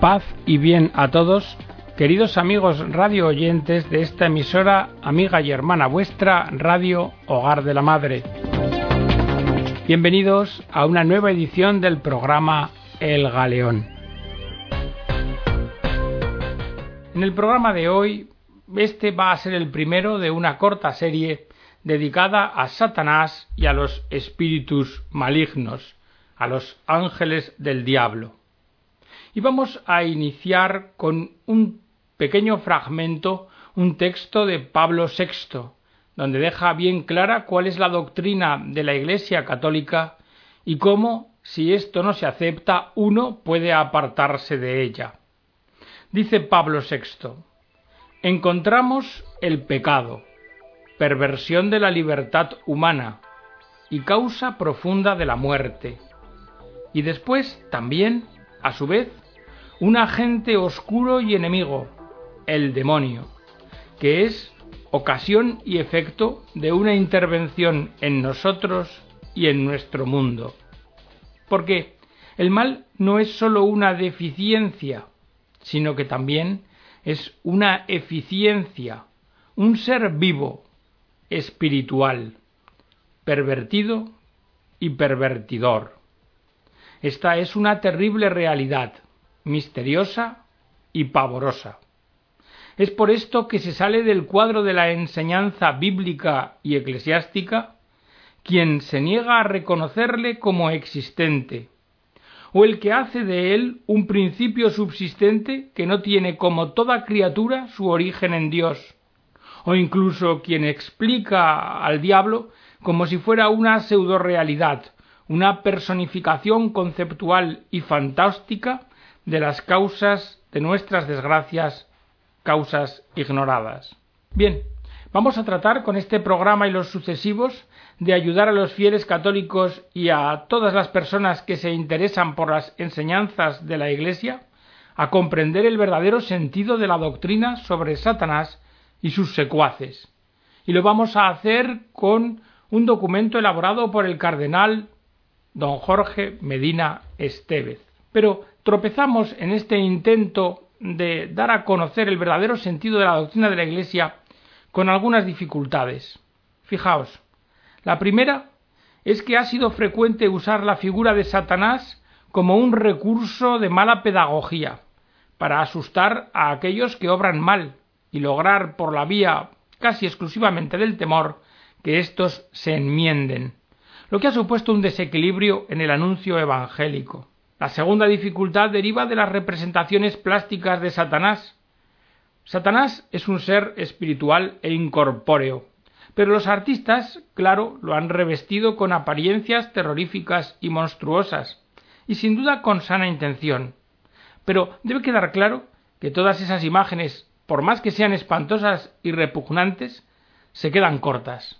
Paz y bien a todos, queridos amigos radio oyentes de esta emisora, amiga y hermana vuestra, Radio Hogar de la Madre. Bienvenidos a una nueva edición del programa El Galeón. En el programa de hoy, este va a ser el primero de una corta serie dedicada a Satanás y a los espíritus malignos, a los ángeles del diablo. Y vamos a iniciar con un pequeño fragmento, un texto de Pablo VI, donde deja bien clara cuál es la doctrina de la Iglesia católica y cómo, si esto no se acepta, uno puede apartarse de ella. Dice Pablo VI, encontramos el pecado, perversión de la libertad humana y causa profunda de la muerte, y después también, a su vez, un agente oscuro y enemigo, el demonio, que es ocasión y efecto de una intervención en nosotros y en nuestro mundo. Porque el mal no es sólo una deficiencia, sino que también es una eficiencia, un ser vivo, espiritual, pervertido y pervertidor. Esta es una terrible realidad, misteriosa y pavorosa. Es por esto que se sale del cuadro de la enseñanza bíblica y eclesiástica quien se niega a reconocerle como existente, o el que hace de él un principio subsistente que no tiene como toda criatura su origen en Dios, o incluso quien explica al diablo como si fuera una pseudorealidad, una personificación conceptual y fantástica de las causas de nuestras desgracias, causas ignoradas. Bien, vamos a tratar con este programa y los sucesivos de ayudar a los fieles católicos y a todas las personas que se interesan por las enseñanzas de la Iglesia a comprender el verdadero sentido de la doctrina sobre Satanás y sus secuaces. Y lo vamos a hacer con un documento elaborado por el cardenal don Jorge Medina Estevez. Pero tropezamos en este intento de dar a conocer el verdadero sentido de la doctrina de la Iglesia con algunas dificultades. Fijaos, la primera es que ha sido frecuente usar la figura de Satanás como un recurso de mala pedagogía, para asustar a aquellos que obran mal y lograr por la vía casi exclusivamente del temor que éstos se enmienden, lo que ha supuesto un desequilibrio en el anuncio evangélico. La segunda dificultad deriva de las representaciones plásticas de Satanás. Satanás es un ser espiritual e incorpóreo, pero los artistas, claro, lo han revestido con apariencias terroríficas y monstruosas, y sin duda con sana intención. Pero debe quedar claro que todas esas imágenes, por más que sean espantosas y repugnantes, se quedan cortas.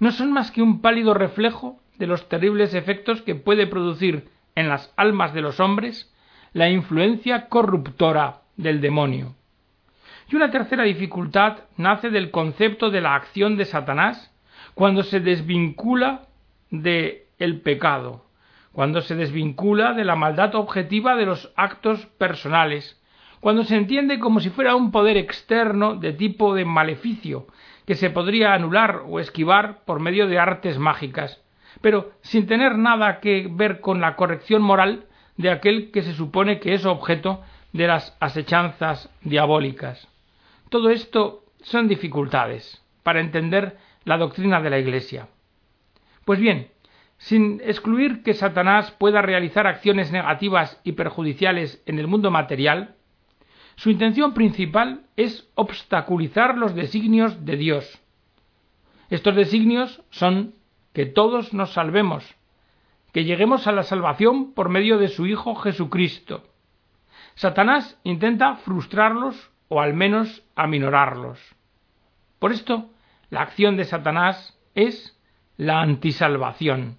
No son más que un pálido reflejo de los terribles efectos que puede producir en las almas de los hombres la influencia corruptora del demonio. Y una tercera dificultad nace del concepto de la acción de Satanás cuando se desvincula de el pecado, cuando se desvincula de la maldad objetiva de los actos personales, cuando se entiende como si fuera un poder externo de tipo de maleficio que se podría anular o esquivar por medio de artes mágicas, pero sin tener nada que ver con la corrección moral de aquel que se supone que es objeto de las asechanzas diabólicas. Todo esto son dificultades para entender la doctrina de la Iglesia. Pues bien, sin excluir que Satanás pueda realizar acciones negativas y perjudiciales en el mundo material, su intención principal es obstaculizar los designios de Dios. Estos designios son que todos nos salvemos, que lleguemos a la salvación por medio de su Hijo Jesucristo. Satanás intenta frustrarlos o al menos aminorarlos. Por esto, la acción de Satanás es la antisalvación.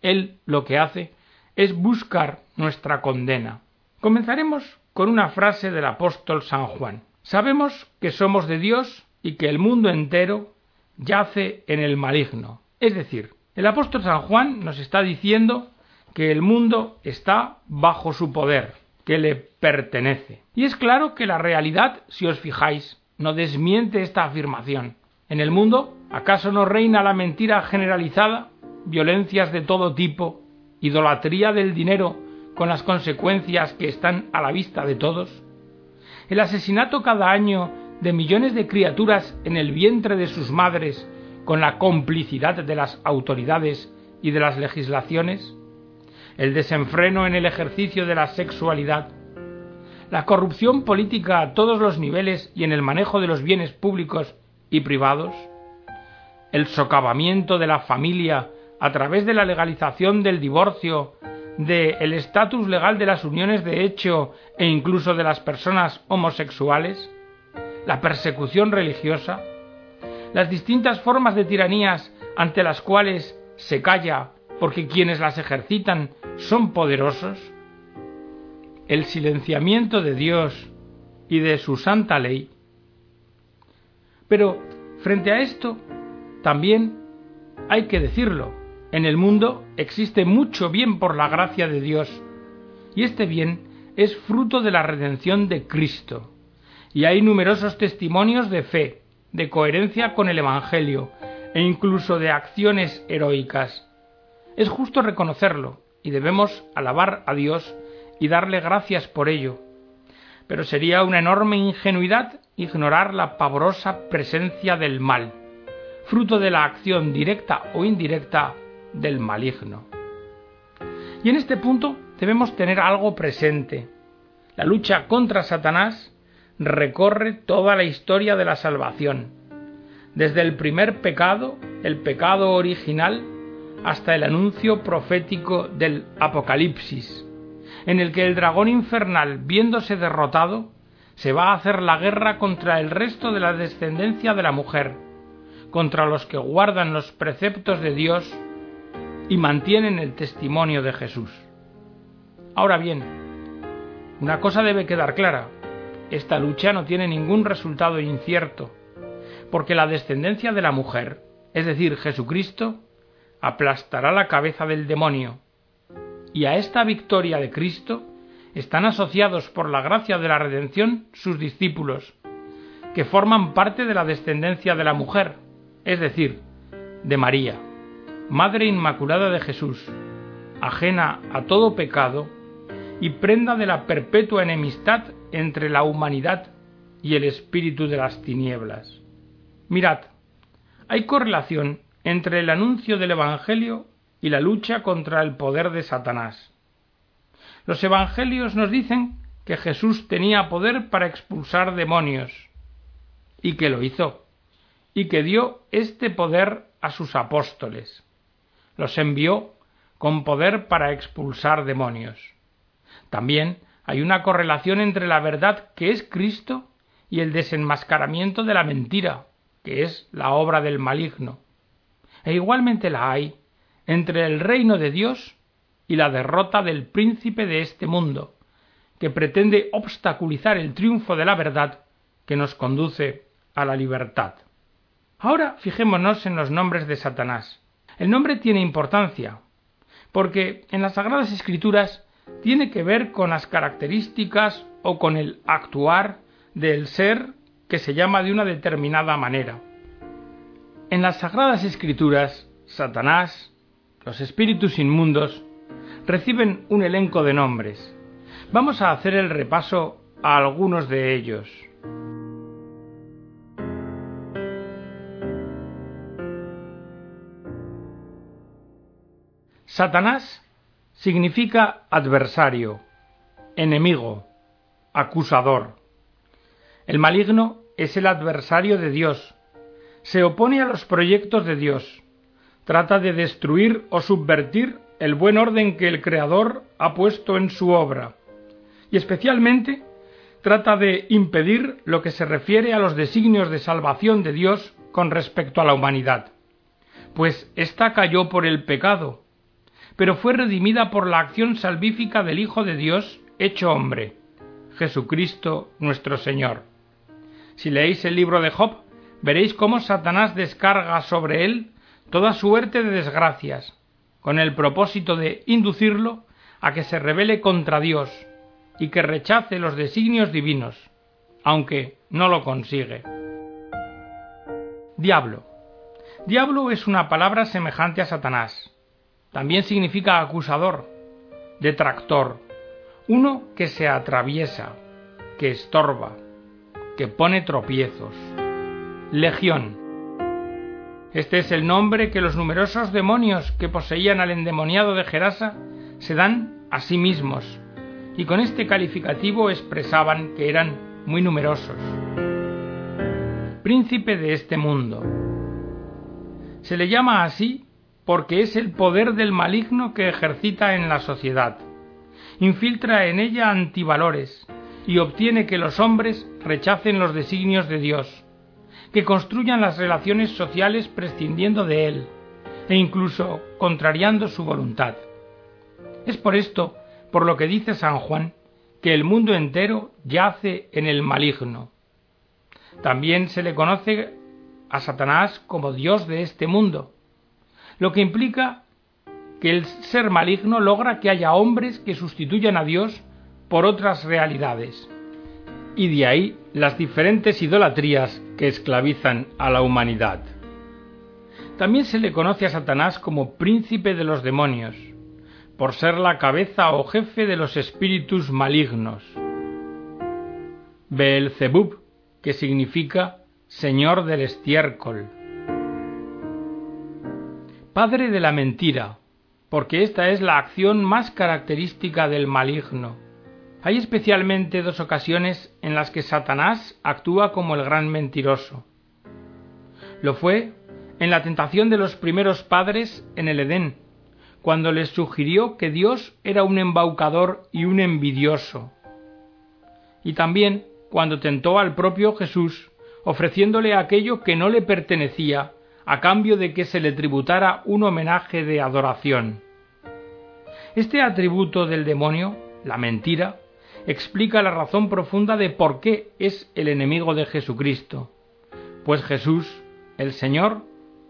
Él lo que hace es buscar nuestra condena. Comenzaremos con una frase del apóstol San Juan. Sabemos que somos de Dios y que el mundo entero yace en el maligno. Es decir, el apóstol San Juan nos está diciendo que el mundo está bajo su poder, que le pertenece. Y es claro que la realidad, si os fijáis, no desmiente esta afirmación. En el mundo, ¿acaso no reina la mentira generalizada, violencias de todo tipo, idolatría del dinero con las consecuencias que están a la vista de todos? El asesinato cada año de millones de criaturas en el vientre de sus madres con la complicidad de las autoridades y de las legislaciones, el desenfreno en el ejercicio de la sexualidad, la corrupción política a todos los niveles y en el manejo de los bienes públicos y privados, el socavamiento de la familia a través de la legalización del divorcio, del estatus legal de las uniones de hecho e incluso de las personas homosexuales, la persecución religiosa, las distintas formas de tiranías ante las cuales se calla porque quienes las ejercitan son poderosos, el silenciamiento de Dios y de su santa ley. Pero frente a esto, también hay que decirlo, en el mundo existe mucho bien por la gracia de Dios, y este bien es fruto de la redención de Cristo, y hay numerosos testimonios de fe, de coherencia con el Evangelio, e incluso de acciones heroicas. Es justo reconocerlo, y debemos alabar a Dios y darle gracias por ello. Pero sería una enorme ingenuidad ignorar la pavorosa presencia del mal, fruto de la acción directa o indirecta del maligno. Y en este punto debemos tener algo presente. La lucha contra Satanás recorre toda la historia de la salvación, desde el primer pecado, el pecado original, hasta el anuncio profético del Apocalipsis, en el que el dragón infernal, viéndose derrotado, se va a hacer la guerra contra el resto de la descendencia de la mujer, contra los que guardan los preceptos de Dios y mantienen el testimonio de Jesús. Ahora bien, una cosa debe quedar clara, esta lucha no tiene ningún resultado incierto, porque la descendencia de la mujer, es decir, Jesucristo, aplastará la cabeza del demonio, y a esta victoria de Cristo están asociados por la gracia de la redención sus discípulos, que forman parte de la descendencia de la mujer, es decir, de María, Madre Inmaculada de Jesús, ajena a todo pecado y prenda de la perpetua enemistad entre la humanidad y el espíritu de las tinieblas. Mirad, hay correlación entre el anuncio del Evangelio y la lucha contra el poder de Satanás. Los evangelios nos dicen que Jesús tenía poder para expulsar demonios, y que lo hizo, y que dio este poder a sus apóstoles. Los envió con poder para expulsar demonios. También hay una correlación entre la verdad que es Cristo y el desenmascaramiento de la mentira, que es la obra del maligno. E igualmente la hay entre el reino de Dios y la derrota del príncipe de este mundo, que pretende obstaculizar el triunfo de la verdad que nos conduce a la libertad. Ahora fijémonos en los nombres de Satanás. El nombre tiene importancia, porque en las Sagradas Escrituras tiene que ver con las características o con el actuar del ser que se llama de una determinada manera. En las Sagradas Escrituras, Satanás, los espíritus inmundos reciben un elenco de nombres. Vamos a hacer el repaso a algunos de ellos. Satanás significa adversario, enemigo, acusador. El maligno es el adversario de Dios, se opone a los proyectos de Dios, trata de destruir o subvertir el buen orden que el Creador ha puesto en su obra, y especialmente trata de impedir lo que se refiere a los designios de salvación de Dios con respecto a la humanidad, pues ésta cayó por el pecado, pero fue redimida por la acción salvífica del Hijo de Dios hecho hombre, Jesucristo nuestro Señor. Si leéis el libro de Job, veréis cómo Satanás descarga sobre él toda suerte de desgracias, con el propósito de inducirlo a que se rebele contra Dios, y que rechace los designios divinos, aunque no lo consigue. Diablo. Diablo es una palabra semejante a Satanás. También significa acusador, detractor, uno que se atraviesa, que estorba, que pone tropiezos. Legión. Este es el nombre que los numerosos demonios que poseían al endemoniado de Gerasa se dan a sí mismos, y con este calificativo expresaban que eran muy numerosos. Príncipe de este mundo. Se le llama así porque es el poder del maligno que ejercita en la sociedad. Infiltra en ella antivalores y obtiene que los hombres rechacen los designios de Dios, que construyan las relaciones sociales prescindiendo de Él e incluso contrariando su voluntad. Es por esto por lo que dice San Juan que el mundo entero yace en el maligno. También se le conoce a Satanás como Dios de este mundo, lo que implica que el ser maligno logra que haya hombres que sustituyan a Dios por otras realidades. Y de ahí las diferentes idolatrías que esclavizan a la humanidad. También se le conoce a Satanás como príncipe de los demonios, por ser la cabeza o jefe de los espíritus malignos. Beelzebub, que significa Señor del estiércol. Padre de la mentira, porque esta es la acción más característica del maligno. Hay especialmente dos ocasiones en las que Satanás actúa como el gran mentiroso. Lo fue en la tentación de los primeros padres en el Edén, cuando les sugirió que Dios era un embaucador y un envidioso. Y también cuando tentó al propio Jesús, ofreciéndole aquello que no le pertenecía, a cambio de que se le tributara un homenaje de adoración. Este atributo del demonio, la mentira, explica la razón profunda de por qué es el enemigo de Jesucristo, pues Jesús, el Señor,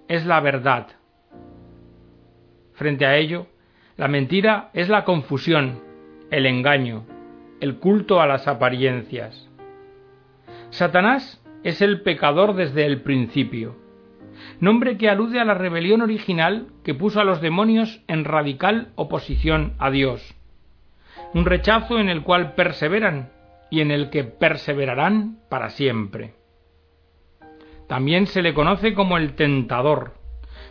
es la verdad, Frente a ello, la mentira es la confusión, el engaño, el culto a las apariencias. Satanás es el pecador desde el principio, nombre que alude a la rebelión original que puso a los demonios en radical oposición a Dios, un rechazo en el cual perseveran y en el que perseverarán para siempre. También se le conoce como el tentador,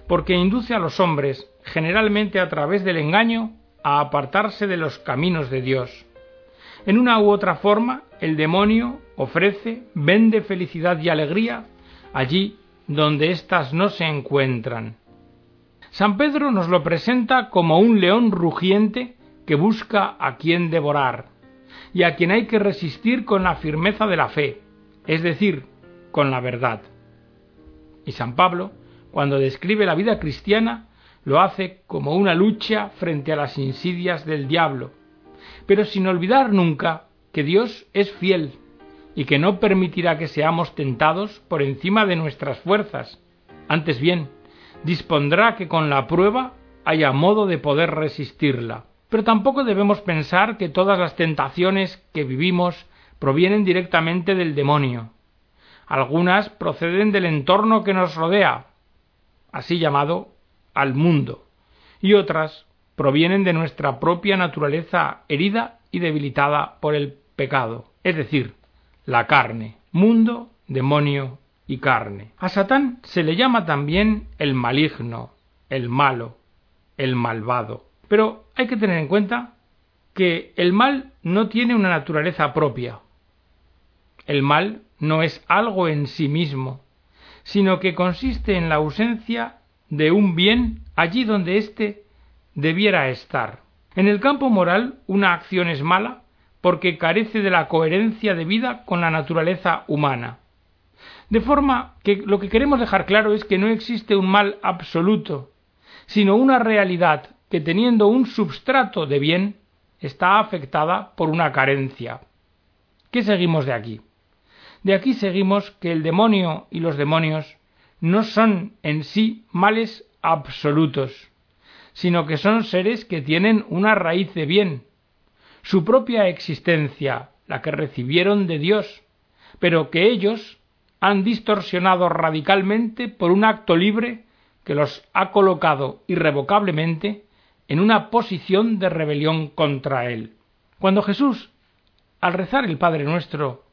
porque induce a los hombres generalmente a través del engaño, a apartarse de los caminos de Dios. En una u otra forma, el demonio ofrece, vende felicidad y alegría allí donde éstas no se encuentran. San Pedro nos lo presenta como un león rugiente que busca a quien devorar, y a quien hay que resistir con la firmeza de la fe, es decir, con la verdad. Y San Pablo, cuando describe la vida cristiana, lo hace como una lucha frente a las insidias del diablo, pero sin olvidar nunca que Dios es fiel y que no permitirá que seamos tentados por encima de nuestras fuerzas. Antes bien, dispondrá que con la prueba haya modo de poder resistirla. Pero tampoco debemos pensar que todas las tentaciones que vivimos provienen directamente del demonio. Algunas proceden del entorno que nos rodea, así llamado al mundo, y otras provienen de nuestra propia naturaleza herida y debilitada por el pecado, es decir, la carne, mundo, demonio y carne. A Satán se le llama también el maligno, el malo, el malvado. Pero hay que tener en cuenta que el mal no tiene una naturaleza propia. El mal no es algo en sí mismo, sino que consiste en la ausencia de un bien allí donde éste debiera estar. En el campo moral, una acción es mala porque carece de la coherencia de vida con la naturaleza humana. De forma que lo que queremos dejar claro es que no existe un mal absoluto, sino una realidad que teniendo un substrato de bien está afectada por una carencia. ¿Qué seguimos de aquí? De aquí seguimos que el demonio y los demonios no son en sí males absolutos, sino que son seres que tienen una raíz de bien. Su propia existencia, la que recibieron de Dios, pero que ellos han distorsionado radicalmente por un acto libre que los ha colocado irrevocablemente en una posición de rebelión contra Él. Cuando Jesús, al rezar el Padre nuestro,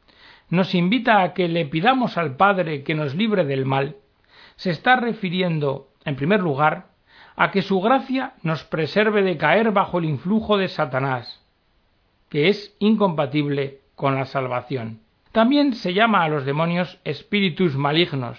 nos invita a que le pidamos al Padre que nos libre del mal, se está refiriendo, en primer lugar, a que su gracia nos preserve de caer bajo el influjo de Satanás, que es incompatible con la salvación. También se llama a los demonios espíritus malignos,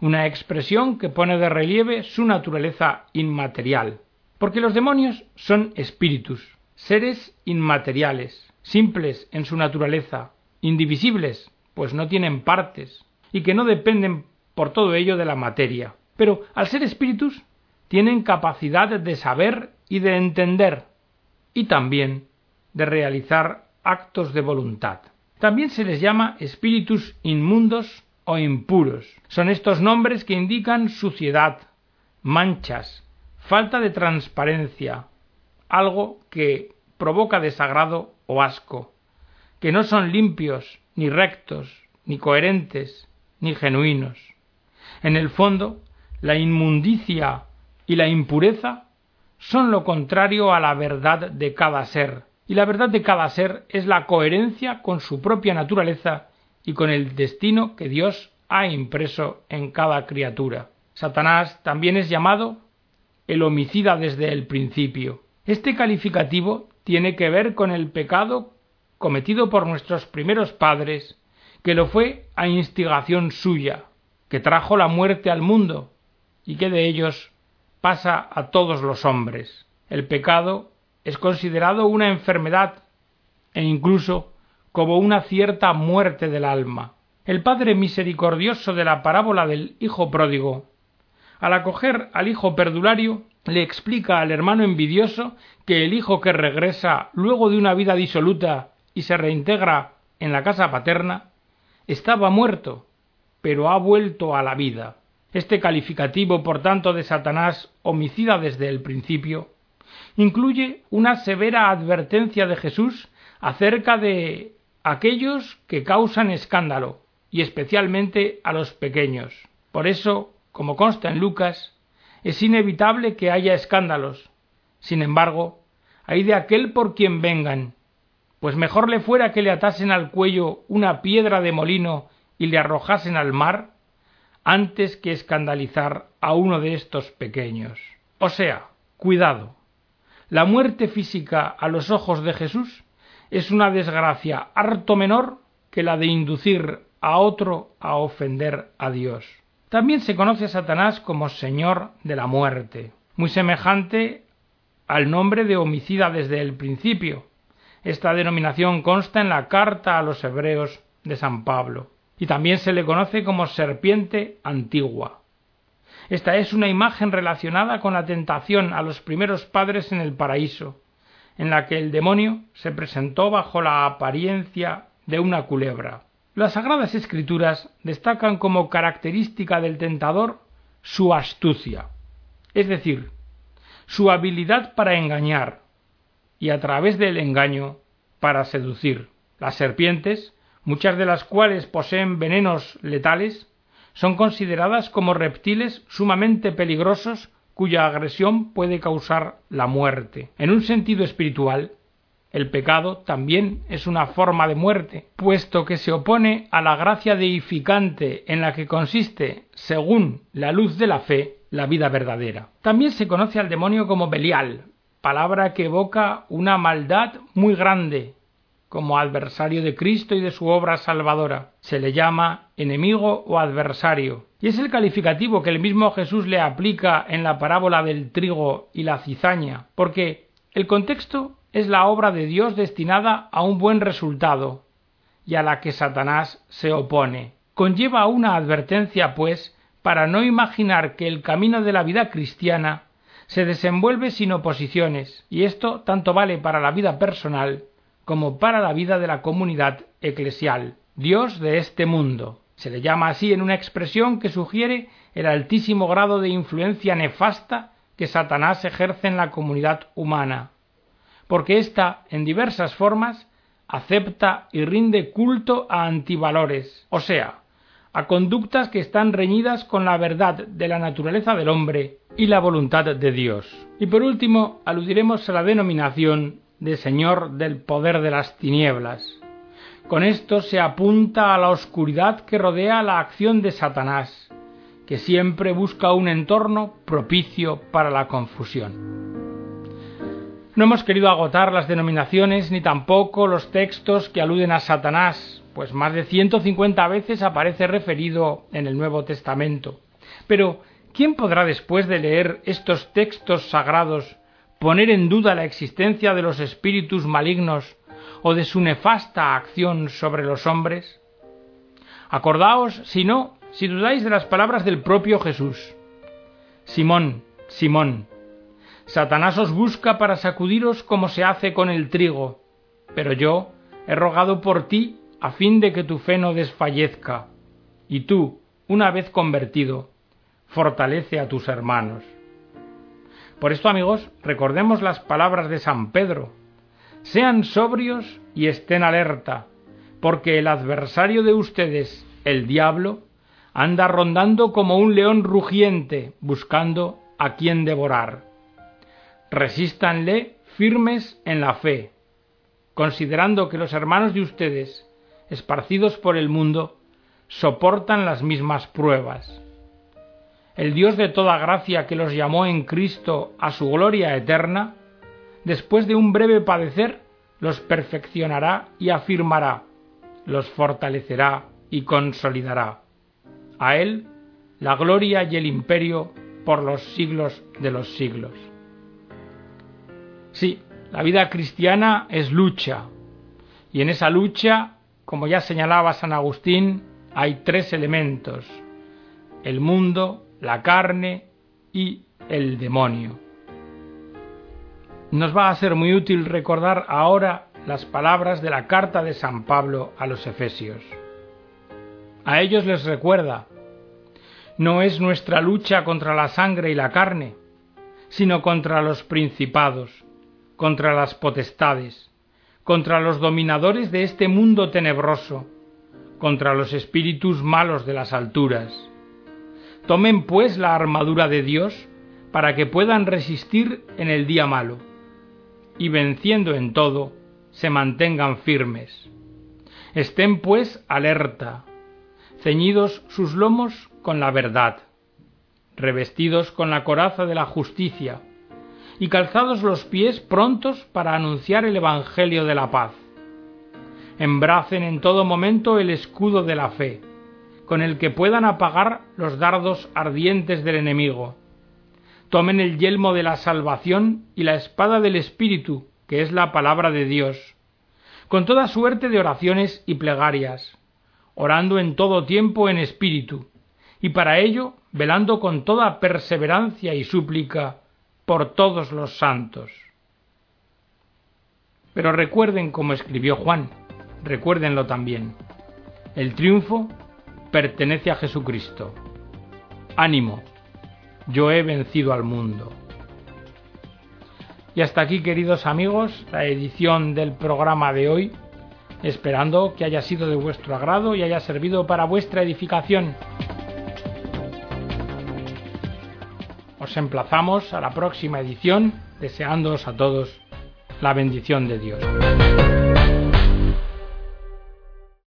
una expresión que pone de relieve su naturaleza inmaterial, porque los demonios son espíritus, seres inmateriales, simples en su naturaleza, indivisibles, pues no tienen partes, y que no dependen por todo ello de la materia. Pero al ser espíritus, tienen capacidad de saber y de entender, y también de realizar actos de voluntad. También se les llama espíritus inmundos o impuros. Son estos nombres que indican suciedad, manchas, falta de transparencia, algo que provoca desagrado o asco, que no son limpios, ni rectos, ni coherentes, ni genuinos. En el fondo, la inmundicia y la impureza son lo contrario a la verdad de cada ser, y la verdad de cada ser es la coherencia con su propia naturaleza y con el destino que Dios ha impreso en cada criatura. Satanás también es llamado el homicida desde el principio. Este calificativo tiene que ver con el pecado cometido por nuestros primeros padres, que lo fue a instigación suya, que trajo la muerte al mundo y que de ellos pasa a todos los hombres. El pecado es considerado una enfermedad e incluso como una cierta muerte del alma. El Padre misericordioso de la parábola del Hijo pródigo, al acoger al Hijo perdulario, le explica al hermano envidioso que el hijo que regresa luego de una vida disoluta y se reintegra en la casa paterna, estaba muerto, pero ha vuelto a la vida. Este calificativo, por tanto, de Satanás, homicida desde el principio, incluye una severa advertencia de Jesús acerca de aquellos que causan escándalo, y especialmente a los pequeños. Por eso, como consta en Lucas, es inevitable que haya escándalos. Sin embargo, hay de aquel por quien vengan, pues mejor le fuera que le atasen al cuello una piedra de molino y le arrojasen al mar, antes que escandalizar a uno de estos pequeños. O sea, cuidado. La muerte física a los ojos de Jesús es una desgracia harto menor que la de inducir a otro a ofender a Dios. También se conoce a Satanás como Señor de la muerte, muy semejante al nombre de homicida desde el principio. Esta denominación consta en la carta a los hebreos de San Pablo, y también se le conoce como serpiente antigua. Esta es una imagen relacionada con la tentación a los primeros padres en el paraíso, en la que el demonio se presentó bajo la apariencia de una culebra. Las Sagradas Escrituras destacan como característica del tentador su astucia, es decir, su habilidad para engañar y a través del engaño para seducir. Las serpientes, muchas de las cuales poseen venenos letales, son consideradas como reptiles sumamente peligrosos cuya agresión puede causar la muerte. En un sentido espiritual, el pecado también es una forma de muerte, puesto que se opone a la gracia deificante en la que consiste, según la luz de la fe, la vida verdadera. También se conoce al demonio como Belial, palabra que evoca una maldad muy grande, como adversario de Cristo y de su obra salvadora. Se le llama enemigo o adversario, y es el calificativo que el mismo Jesús le aplica en la parábola del trigo y la cizaña, porque el contexto es la obra de Dios destinada a un buen resultado y a la que Satanás se opone. Conlleva una advertencia, pues, para no imaginar que el camino de la vida cristiana se desenvuelve sin oposiciones, y esto tanto vale para la vida personal como para la vida de la comunidad eclesial. Dios de este mundo. Se le llama así en una expresión que sugiere el altísimo grado de influencia nefasta que Satanás ejerce en la comunidad humana porque ésta, en diversas formas, acepta y rinde culto a antivalores, o sea, a conductas que están reñidas con la verdad de la naturaleza del hombre y la voluntad de Dios. Y por último, aludiremos a la denominación de Señor del poder de las tinieblas. Con esto se apunta a la oscuridad que rodea la acción de Satanás, que siempre busca un entorno propicio para la confusión. No hemos querido agotar las denominaciones ni tampoco los textos que aluden a Satanás, pues más de 150 veces aparece referido en el Nuevo Testamento. Pero, ¿quién podrá después de leer estos textos sagrados poner en duda la existencia de los espíritus malignos o de su nefasta acción sobre los hombres? Acordaos, si no, si dudáis de las palabras del propio Jesús. Simón, Simón, Satanás os busca para sacudiros como se hace con el trigo, pero yo he rogado por ti a fin de que tu fe no desfallezca, y tú, una vez convertido, fortalece a tus hermanos. Por esto, amigos, recordemos las palabras de San Pedro. Sean sobrios y estén alerta, porque el adversario de ustedes, el diablo, anda rondando como un león rugiente, buscando a quien devorar resístanle firmes en la fe, considerando que los hermanos de ustedes, esparcidos por el mundo, soportan las mismas pruebas. El Dios de toda gracia que los llamó en Cristo a su gloria eterna, después de un breve padecer, los perfeccionará y afirmará, los fortalecerá y consolidará. A Él la gloria y el imperio por los siglos de los siglos. Sí, la vida cristiana es lucha. Y en esa lucha, como ya señalaba San Agustín, hay tres elementos. El mundo, la carne y el demonio. Nos va a ser muy útil recordar ahora las palabras de la carta de San Pablo a los Efesios. A ellos les recuerda, no es nuestra lucha contra la sangre y la carne, sino contra los principados, contra las potestades, contra los dominadores de este mundo tenebroso, contra los espíritus malos de las alturas. Tomen pues la armadura de Dios para que puedan resistir en el día malo, y venciendo en todo, se mantengan firmes. Estén pues alerta, ceñidos sus lomos con la verdad, revestidos con la coraza de la justicia, y calzados los pies prontos para anunciar el Evangelio de la paz. Embracen en todo momento el escudo de la fe, con el que puedan apagar los dardos ardientes del enemigo. Tomen el yelmo de la salvación y la espada del Espíritu, que es la palabra de Dios, con toda suerte de oraciones y plegarias, orando en todo tiempo en espíritu, y para ello velando con toda perseverancia y súplica por todos los santos. Pero recuerden como escribió Juan, recuérdenlo también. El triunfo pertenece a Jesucristo. Ánimo, yo he vencido al mundo. Y hasta aquí, queridos amigos, la edición del programa de hoy, esperando que haya sido de vuestro agrado y haya servido para vuestra edificación. Os emplazamos a la próxima edición, deseándoos a todos la bendición de Dios.